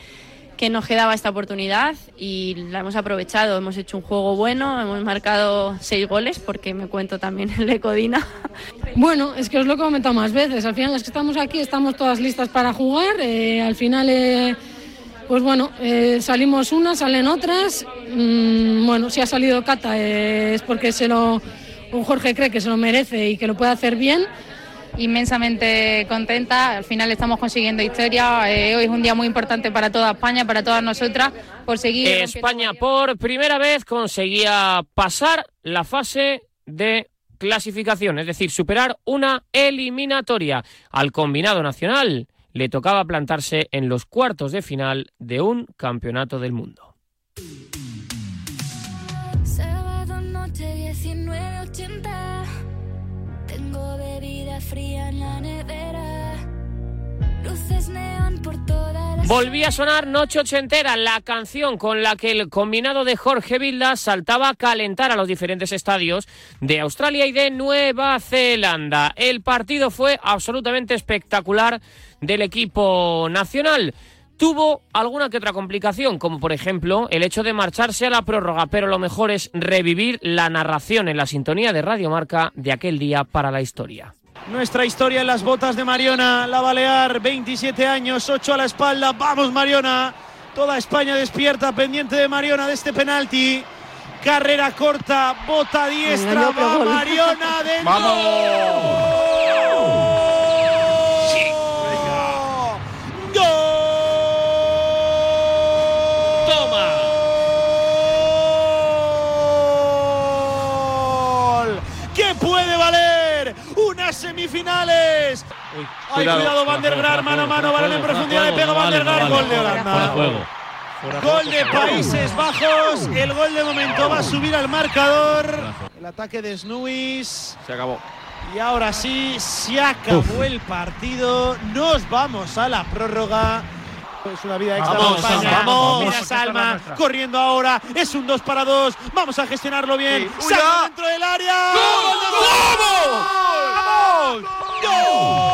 que nos quedaba esta oportunidad y la hemos aprovechado. Hemos hecho un juego bueno, hemos marcado seis goles porque me cuento también el de Codina. Bueno, es que os lo he comentado más veces. Al final es que estamos aquí, estamos todas listas para jugar. eh, al final, eh, pues bueno, eh, salimos unas, salen otras. Mm, bueno, si ha salido Cata eh, es porque se lo, un Jorge cree que se lo merece y que lo puede hacer bien. Inmensamente contenta, al final estamos consiguiendo historia. eh, hoy es un día muy importante para toda España, para todas nosotras, por seguir. España por primera vez conseguía pasar la fase de clasificación, es decir, superar una eliminatoria. Al combinado nacional le tocaba plantarse en los cuartos de final de un campeonato del mundo. Sábado noche 19.80 Tengo bebida fría en la nevera Luces neón por toda la Volvía a sonar Noche Ochentera, la canción con la que el combinado de Jorge Vilda saltaba a calentar a los diferentes estadios de Australia y de Nueva Zelanda. El partido fue absolutamente espectacular del equipo nacional. Tuvo alguna que otra complicación, como por ejemplo el hecho de marcharse a la prórroga, pero lo mejor es revivir la narración en la sintonía de Radio Marca de aquel día para la historia. Nuestra historia en las botas de Mariona, la Balear, 27 años, 8 a la espalda. Vamos, Mariona. Toda España despierta, pendiente de Mariona de este penalti. Carrera corta, bota diestra, va. Mariona dentro. (laughs) ¡Gol! Semifinales. Ay, cuidado. cuidado, Van der Graar, mano a mano, balón en profundidad, le pega Van der Graar, gol de. Holanda. Gol de Países Bajos, el gol de momento va a subir al marcador. El ataque de Snuis. Se acabó. Y ahora sí, se acabó el partido. Nos vamos a la prórroga. Es una vida extra Vamos, para España. vamos. Mira Salma corriendo ahora. Es un 2 para 2. Vamos a gestionarlo bien. Sí. Saca dentro del área. ¡Gol! ¡Vamos! ¡Gol!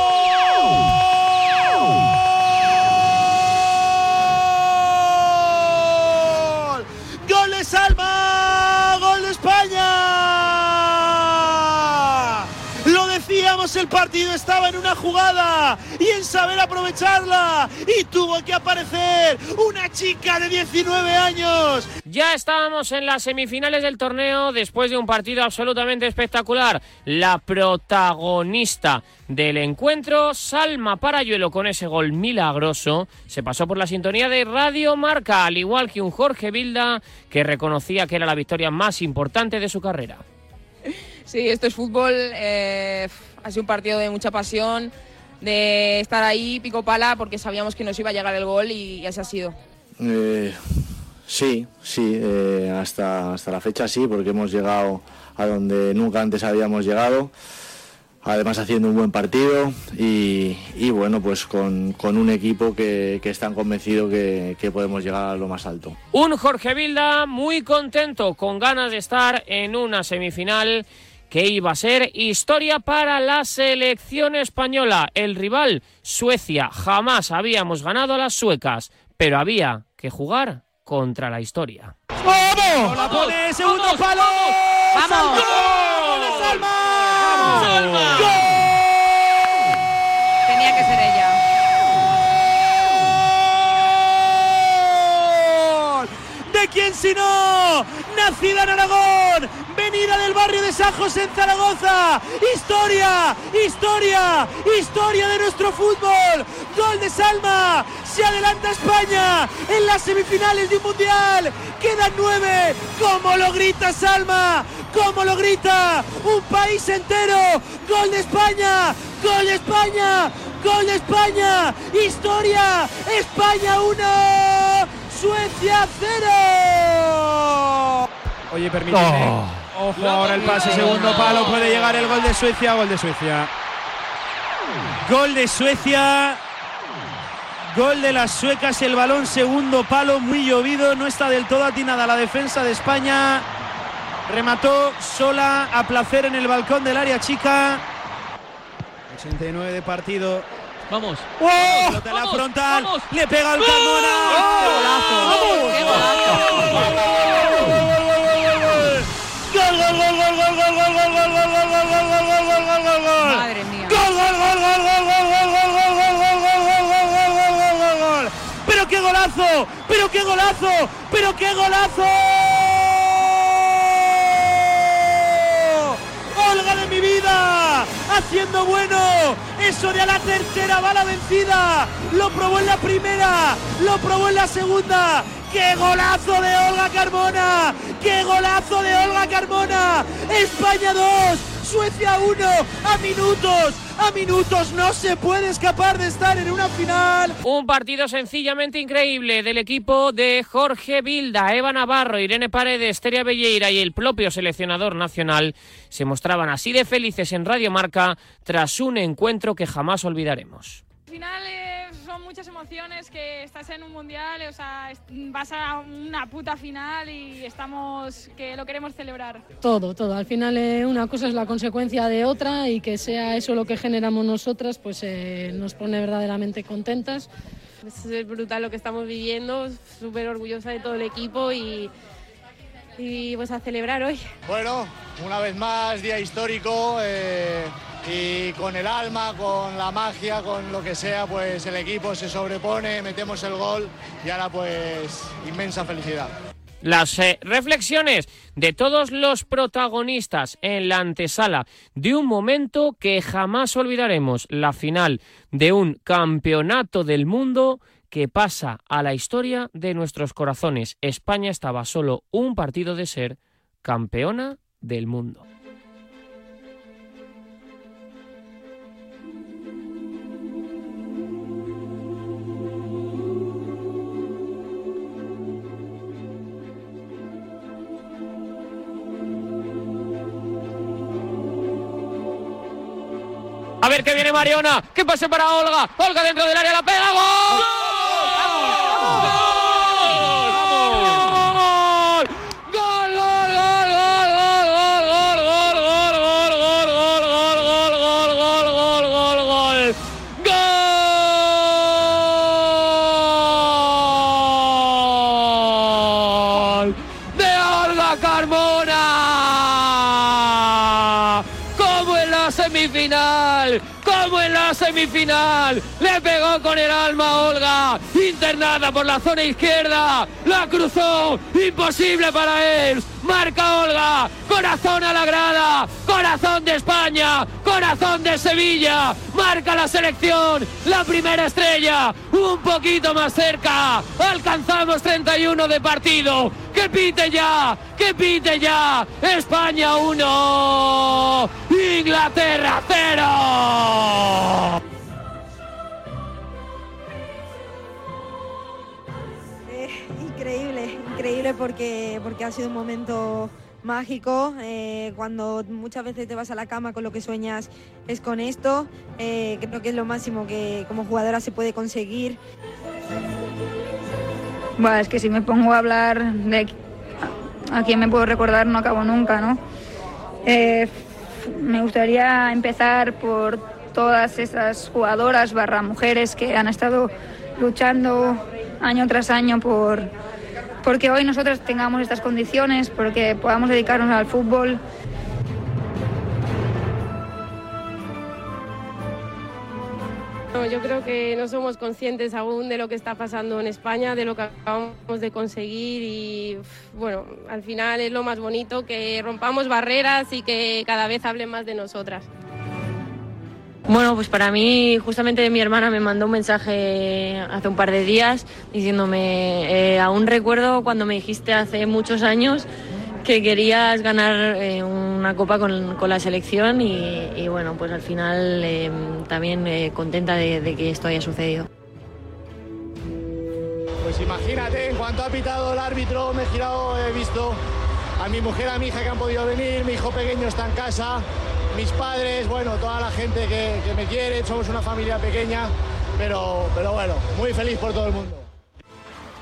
El partido estaba en una jugada y en saber aprovecharla. Y tuvo que aparecer una chica de 19 años. Ya estábamos en las semifinales del torneo después de un partido absolutamente espectacular. La protagonista del encuentro, Salma Parayuelo, con ese gol milagroso, se pasó por la sintonía de Radio Marca, al igual que un Jorge Vilda que reconocía que era la victoria más importante de su carrera. Sí, esto es fútbol. eh, ha sido un partido de mucha pasión, de estar ahí pico pala porque sabíamos que nos iba a llegar el gol y así ha sido. Eh, sí, sí, eh, hasta, hasta la fecha sí, porque hemos llegado a donde nunca antes habíamos llegado, además haciendo un buen partido y, y bueno, pues con, con un equipo que, que están convencido que, que podemos llegar a lo más alto. Un Jorge Vilda muy contento, con ganas de estar en una semifinal que iba a ser historia para la selección española. El rival, Suecia, jamás habíamos ganado a las suecas, pero había que jugar contra la historia. ¡Vamos! La pone, segundo palo. ¡Vamos! ¡Gol de Salma! Tenía que ser. ¿De quién si no? Nacida en Aragón, venida del barrio de San José en Zaragoza. Historia, historia, historia de nuestro fútbol. Gol de Salma. Se adelanta España en las semifinales de un mundial. Quedan nueve. ¿Cómo lo grita Salma? ¿Cómo lo grita? Un país entero. Gol de España. Gol de España. Gol de España. Historia. España 1. Suecia 0. Oye, permíteme. Ojo, ahora el pase, segundo palo. Puede llegar el gol de Suecia. Gol de Suecia. Gol de Suecia. Gol de las suecas, el balón segundo palo, muy llovido, no está del todo atinada la defensa de España. Remató sola a placer en el balcón del área chica. 89 de partido. Vamos. ¡Oh! En la frontal. Le pega al Carmona. ¡Qué golazo! ¡Gol, gol, gol, gol, gol, gol, gol, gol, gol, gol, gol, gol, gol, gol, gol, gol, gol, gol, gol! Madre mía. ¡Gol, gol, gol, gol, gol, gol, gol, gol, gol, gol, gol, gol, gol, gol, gol, gol, gol, gol, gol! ¡Pero qué golazo! ¡Pero qué golazo! ¡Pero qué golazo! Haciendo bueno. Eso de la tercera bala vencida. Lo probó en la primera. Lo probó en la segunda. ¡Qué golazo de Olga Carmona! ¡Qué golazo de Olga Carmona! España 2, Suecia 1 a minutos, a minutos no se puede escapar de estar en una final. Un partido sencillamente increíble del equipo de Jorge Vilda, Eva Navarro, Irene Paredes, Teria Belleira y el propio seleccionador nacional se mostraban así de felices en Radio Marca tras un encuentro que jamás olvidaremos. Al final eh, son muchas emociones que estás en un mundial, o sea, vas a una puta final y estamos que lo queremos celebrar. Todo, todo. Al final eh, una cosa es la consecuencia de otra y que sea eso lo que generamos nosotras, pues eh, nos pone verdaderamente contentas. Es brutal lo que estamos viviendo, súper orgullosa de todo el equipo y, y pues a celebrar hoy. Bueno, una vez más, día histórico eh, y con el alma, con la magia, con lo que sea, pues el equipo se sobrepone, metemos el gol y ahora pues inmensa felicidad. Las eh, reflexiones de todos los protagonistas en la antesala de un momento que jamás olvidaremos, la final de un campeonato del mundo que pasa a la historia de nuestros corazones. España estaba solo un partido de ser campeona del mundo. A ver que viene Mariona. Que pase para Olga. Olga dentro del área la pega. Internada por la zona izquierda. ¡La cruzó! ¡Imposible para él! ¡Marca Olga! ¡Corazón a la grada! ¡Corazón de España! ¡Corazón de Sevilla! ¡Marca la selección! ¡La primera estrella! ¡Un poquito más cerca! ¡Alcanzamos 31 de partido! ¡Que pite ya! ¡Que pite ya! ¡España 1! ¡Inglaterra 0! Porque, porque ha sido un momento mágico. eh, cuando muchas veces te vas a la cama con lo que sueñas es con esto. eh, creo que es lo máximo que como jugadora se puede conseguir. Bueno, es que si me pongo a hablar de a quién me puedo recordar no acabo nunca, ¿no? Eh, me gustaría empezar por todas esas jugadoras barra mujeres que han estado luchando año tras año por porque hoy nosotras tengamos estas condiciones, porque podamos dedicarnos al fútbol. Yo creo que no somos conscientes aún de lo que está pasando en España, de lo que acabamos de conseguir y bueno, al final es lo más bonito que rompamos barreras y que cada vez hablen más de nosotras. Bueno, pues para mí, justamente mi hermana me mandó un mensaje hace un par de días diciéndome, eh, aún recuerdo cuando me dijiste hace muchos años que querías ganar eh, una copa con, con la selección y, bueno, pues al final eh, también eh, contenta de, de que esto haya sucedido. Pues imagínate, en cuanto ha pitado el árbitro, me he girado, he visto a mi mujer, a mi hija que han podido venir, mi hijo pequeño está en casa, mis padres, bueno, toda la gente que, que me quiere, somos una familia pequeña, pero, pero bueno, muy feliz por todo el mundo.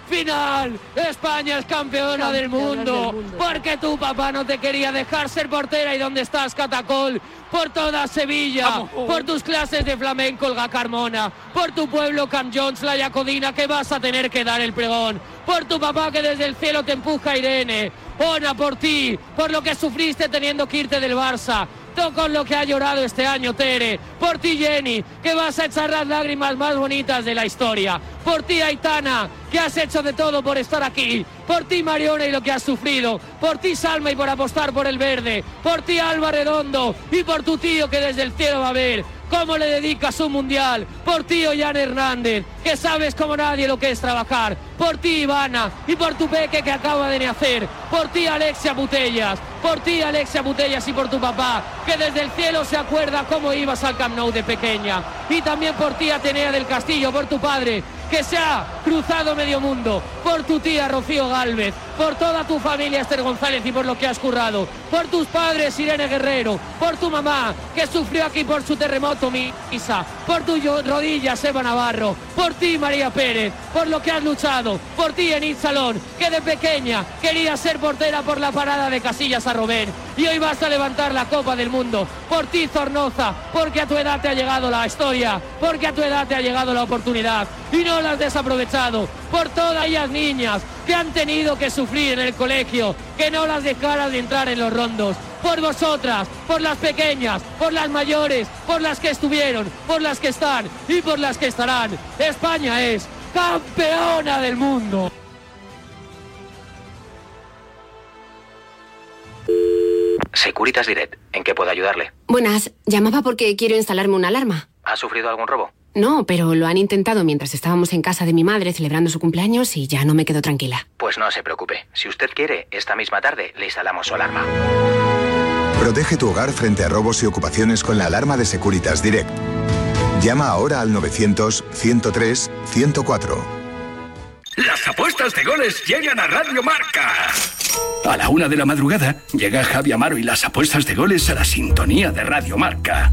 Final, España es campeona, del, mundo, porque tu papá no te quería dejar ser portera y dónde estás, Catacol, por toda Sevilla, por tus clases de flamenco, Olga Carmona, por tu pueblo, Cam Jones, la Yacodina, que vas a tener que dar el pregón, por tu papá que desde el cielo te empuja, Irene, Ona, por ti, por lo que sufriste teniendo que irte del Barça, con lo que ha llorado este año, Tere. Por ti, Jenny, que vas a echar las lágrimas más bonitas de la historia. Por ti, Aitana, que has hecho de todo por estar aquí. Por ti, Mariona, y lo que has sufrido. Por ti, Salma, y por apostar por el verde. Por ti, Alba Redondo, y por tu tío que desde el cielo va a ver cómo le dedicas un mundial. Por ti, Ollán Hernández, que sabes como nadie lo que es trabajar. Por ti, Ivana, y por tu peque que acaba de nacer. Por ti, Alexia Butellas, por ti Alexia Butellas y por tu papá, que desde el cielo se acuerda cómo ibas al Camp Nou de pequeña. Y también por ti Atenea del Castillo, por tu padre, que se ha cruzado medio mundo, por tu tía Rocío Galvez, por toda tu familia Esther González y por lo que has currado, por tus padres Irene Guerrero, por tu mamá que sufrió aquí por su terremoto Misa, por tus rodillas Eva Navarro, por ti María Pérez, por lo que has luchado, por ti Enid Salón, que de pequeña quería ser portera por la parada de Casillas a Robén. Y hoy vas a levantar la Copa del Mundo, por ti Zornoza, porque a tu edad te ha llegado la historia, porque a tu edad te ha llegado la oportunidad. Y no la has desaprovechado, por todas ellas niñas que han tenido que sufrir en el colegio, que no las dejaran de entrar en los rondos. Por vosotras, por las pequeñas, por las mayores, por las que estuvieron, por las que están y por las que estarán. España es campeona del mundo. Securitas Direct, ¿en qué puedo ayudarle? Buenas, llamaba porque quiero instalarme una alarma. ¿Ha sufrido algún robo? No, pero lo han intentado mientras estábamos en casa de mi madre celebrando su cumpleaños y ya no me quedo tranquila. Pues no se preocupe. Si usted quiere, esta misma tarde le instalamos su alarma. Protege tu hogar frente a robos y ocupaciones con la alarma de Securitas Direct. Llama ahora al 900-103-104. Las apuestas de goles llegan a Radio Marca. A la una de la madrugada llega Javi Amaro y las apuestas de goles a la sintonía de Radio Marca.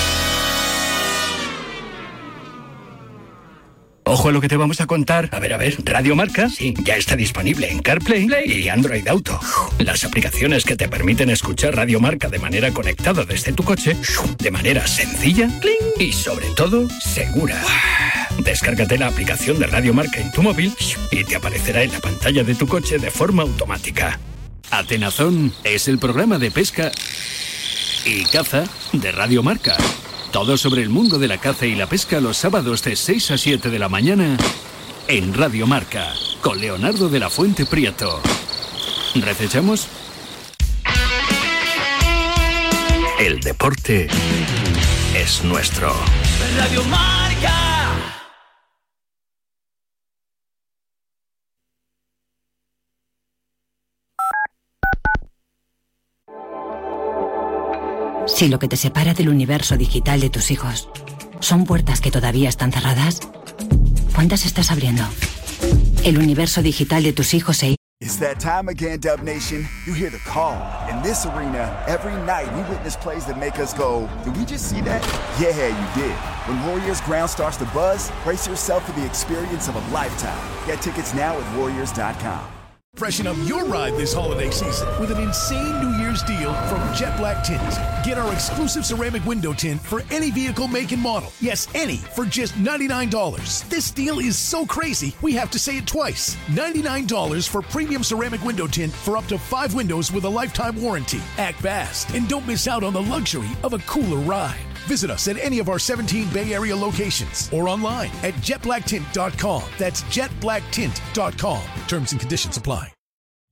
Ojo a lo que te vamos a contar. A ver, a ver, Radio Marca, sí, ya está disponible en CarPlay y Android Auto. Las aplicaciones que te permiten escuchar Radio Marca de manera conectada desde tu coche, de manera sencilla y sobre todo segura. Descárgate la aplicación de Radio Marca en tu móvil y te aparecerá en la pantalla de tu coche de forma automática. Atenazón es el programa de pesca y caza de Radio Marca. Todo sobre el mundo de la caza y la pesca los sábados de 6 a 7 de la mañana en Radio Marca con Leonardo de la Fuente Prieto. ¿Recechamos? El deporte es nuestro. Radio Marca. Si lo que te separa del universo digital de tus hijos son puertas que todavía están cerradas, ¿cuántas estás abriendo? El universo digital de tus hijos e It's that time again, Dub Nation. You hear the call. In this arena, every night we witness plays that make us go, did we just see that? Yeah, you did. When Warriors ground starts to buzz, brace yourself for the experience of a lifetime. Get tickets now at Warriors.com. Freshen up your ride this holiday season with an insane New Year's deal from Jet Black Tint. Get our exclusive ceramic window tint for any vehicle make and model. Yes, any for just $99. This deal is so crazy, we have to say it twice. $99 for premium ceramic window tint for up to five windows with a lifetime warranty. Act fast and don't miss out on the luxury of a cooler ride. Visit us at any of our 17 Bay Area locations or online at jetblacktint.com. That's jetblacktint.com. Terms and conditions apply.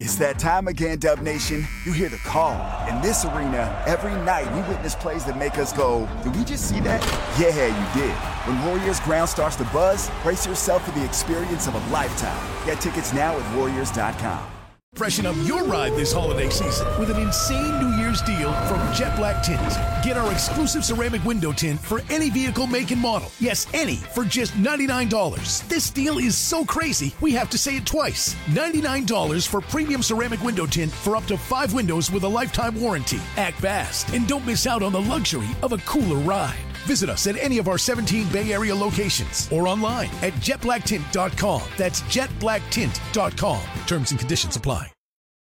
It's that time again, Dub Nation. You hear the call. In this arena, every night we witness plays that make us go, did we just see that? Yeah, you did. When Warriors ground starts to buzz, brace yourself for the experience of a lifetime. Get tickets now at Warriors.com. Freshen up your ride this holiday season with an insane New Year's deal from Jet Black Tint. Get our exclusive ceramic window tint for any vehicle make and model. Yes, any for just $99. This deal is so crazy, we have to say it twice. $99 for premium ceramic window tint for up to five windows with a lifetime warranty. Act fast and don't miss out on the luxury of a cooler ride. Visit us at any of our 17 Bay Area locations or online at jetblacktint.com. That's jetblacktint.com. Terms and conditions apply.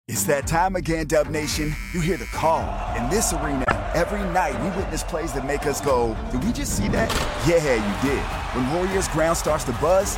It's that time again, Dub Nation. You hear the call. In this arena, every night we witness plays that make us go, did we just see that? Yeah, you did. When Warriors ground starts to buzz,